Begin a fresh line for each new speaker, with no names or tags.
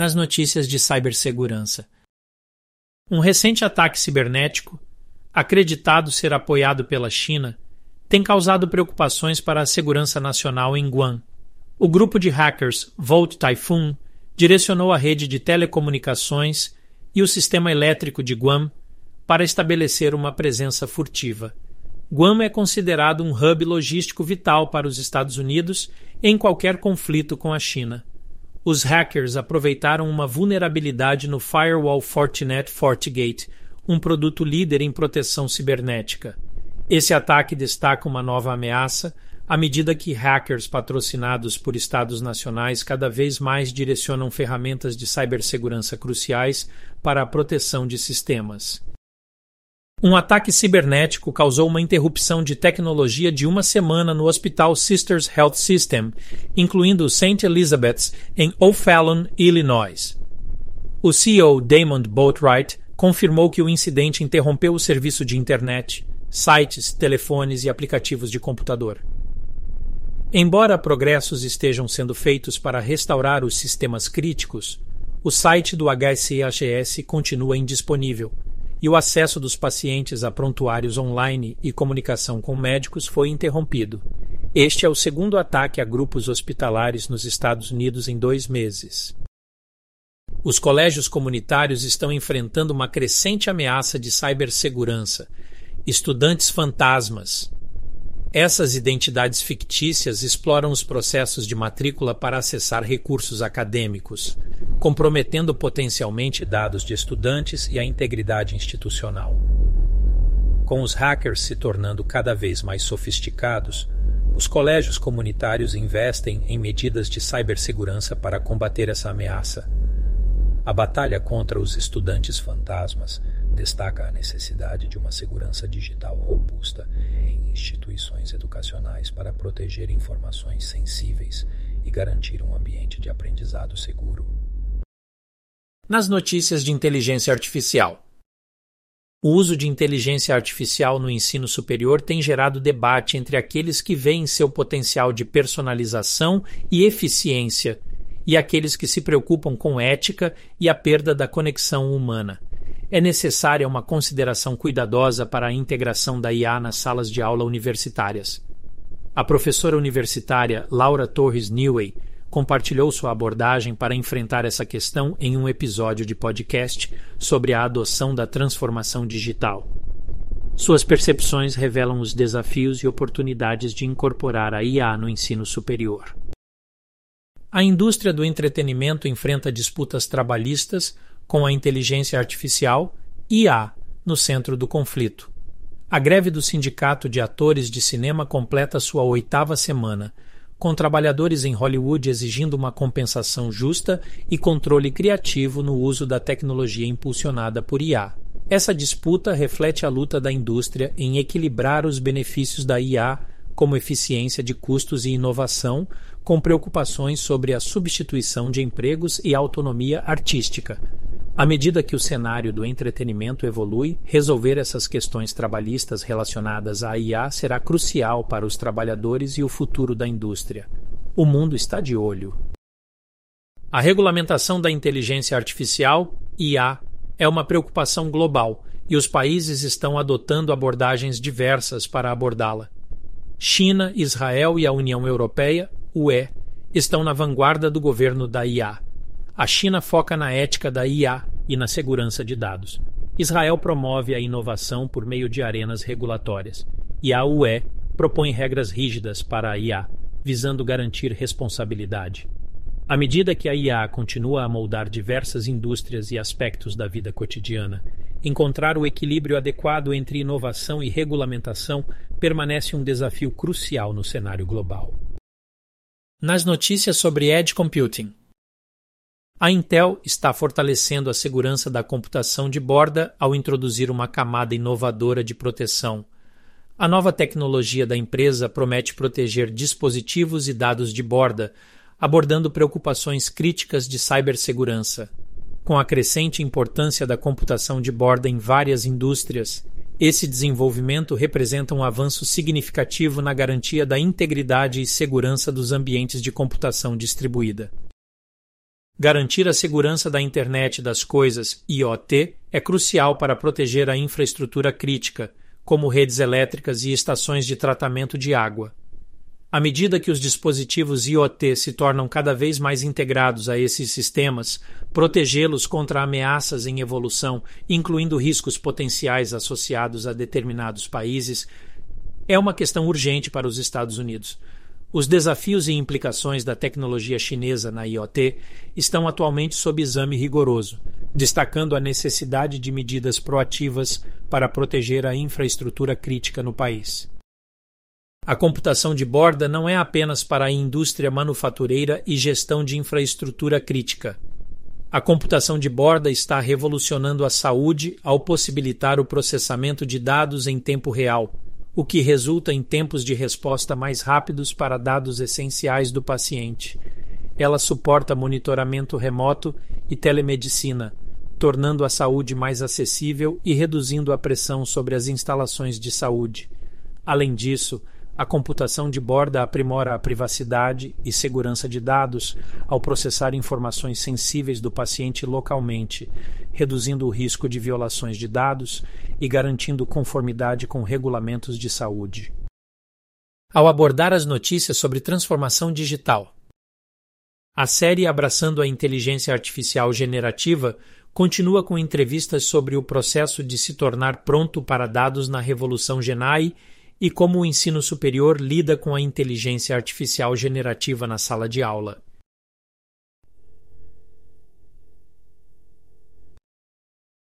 nas notícias de cibersegurança. Um recente ataque cibernético, acreditado ser apoiado pela China, tem causado preocupações para a segurança nacional em Guam. O grupo de hackers Volt Typhoon direcionou a rede de telecomunicações e o sistema elétrico de Guam para estabelecer uma presença furtiva. Guam é considerado um hub logístico vital para os Estados Unidos em qualquer conflito com a China os hackers aproveitaram uma vulnerabilidade no firewall Fortinet FortiGate, um produto líder em proteção cibernética. Esse ataque destaca uma nova ameaça à medida que hackers patrocinados por estados nacionais cada vez mais direcionam ferramentas de cibersegurança cruciais para a proteção de sistemas. Um ataque cibernético causou uma interrupção de tecnologia de uma semana no Hospital Sisters Health System, incluindo o St. Elizabeth's, em O'Fallon, Illinois. O CEO Damon Boatwright confirmou que o incidente interrompeu o serviço de internet, sites, telefones e aplicativos de computador. Embora progressos estejam sendo feitos para restaurar os sistemas críticos, o site do HCHS continua indisponível e o acesso dos pacientes a prontuários online e comunicação com médicos foi interrompido. Este é o segundo ataque a grupos hospitalares nos Estados Unidos em dois meses. Os colégios comunitários estão enfrentando uma crescente ameaça de cibersegurança. Estudantes fantasmas, essas identidades fictícias exploram os processos de matrícula para acessar recursos acadêmicos, comprometendo potencialmente dados de estudantes e a integridade institucional. Com os hackers se tornando cada vez mais sofisticados, os colégios comunitários investem em medidas de cibersegurança para combater essa ameaça. A batalha contra os estudantes fantasmas destaca a necessidade de uma segurança digital robusta educacionais para proteger informações sensíveis e garantir um ambiente de aprendizado seguro.
Nas notícias de inteligência artificial. O uso de inteligência artificial no ensino superior tem gerado debate entre aqueles que veem seu potencial de personalização e eficiência e aqueles que se preocupam com ética e a perda da conexão humana é necessária uma consideração cuidadosa para a integração da IA nas salas de aula universitárias. A professora universitária Laura Torres Newey compartilhou sua abordagem para enfrentar essa questão em um episódio de podcast sobre a adoção da transformação digital. Suas percepções revelam os desafios e oportunidades de incorporar a IA no ensino superior. A indústria do entretenimento enfrenta disputas trabalhistas com a inteligência artificial IA no centro do conflito. A greve do Sindicato de Atores de Cinema completa sua oitava semana, com trabalhadores em Hollywood exigindo uma compensação justa e controle criativo no uso da tecnologia impulsionada por IA. Essa disputa reflete a luta da indústria em equilibrar os benefícios da IA, como eficiência de custos e inovação, com preocupações sobre a substituição de empregos e autonomia artística, à medida que o cenário do entretenimento evolui, resolver essas questões trabalhistas relacionadas à IA será crucial para os trabalhadores e o futuro da indústria. O mundo está de olho. A regulamentação da inteligência artificial, IA, é uma preocupação global e os países estão adotando abordagens diversas para abordá-la. China, Israel e a União Europeia, UE, estão na vanguarda do governo da IA a China foca na ética da IA e na segurança de dados. Israel promove a inovação por meio de arenas regulatórias. E a UE propõe regras rígidas para a IA, visando garantir responsabilidade. À medida que a IA continua a moldar diversas indústrias e aspectos da vida cotidiana, encontrar o equilíbrio adequado entre inovação e regulamentação permanece um desafio crucial no cenário global.
Nas notícias sobre Edge Computing, a Intel está fortalecendo a segurança da computação de borda ao introduzir uma camada inovadora de proteção. A nova tecnologia da empresa promete proteger dispositivos e dados de borda, abordando preocupações críticas de cibersegurança. Com a crescente importância da computação de borda em várias indústrias, esse desenvolvimento representa um avanço significativo na garantia da integridade e segurança dos ambientes de computação distribuída. Garantir a segurança da Internet das Coisas IoT é crucial para proteger a infraestrutura crítica, como redes elétricas e estações de tratamento de água. À medida que os dispositivos IoT se tornam cada vez mais integrados a esses sistemas, protegê-los contra ameaças em evolução, incluindo riscos potenciais associados a determinados países, é uma questão urgente para os Estados Unidos. Os desafios e implicações da tecnologia chinesa na IoT estão atualmente sob exame rigoroso, destacando a necessidade de medidas proativas para proteger a infraestrutura crítica no país. A computação de borda não é apenas para a indústria manufatureira e gestão de infraestrutura crítica. A computação de borda está revolucionando a saúde ao possibilitar o processamento de dados em tempo real o que resulta em tempos de resposta mais rápidos para dados essenciais do paciente. Ela suporta monitoramento remoto e telemedicina, tornando a saúde mais acessível e reduzindo a pressão sobre as instalações de saúde. Além disso, a computação de borda aprimora a privacidade e segurança de dados ao processar informações sensíveis do paciente localmente, reduzindo o risco de violações de dados e garantindo conformidade com regulamentos de saúde. Ao abordar as notícias sobre transformação digital, a série Abraçando a Inteligência Artificial Generativa continua com entrevistas sobre o processo de se tornar pronto para dados na Revolução Genai e como o ensino superior lida com a inteligência artificial generativa na sala de aula.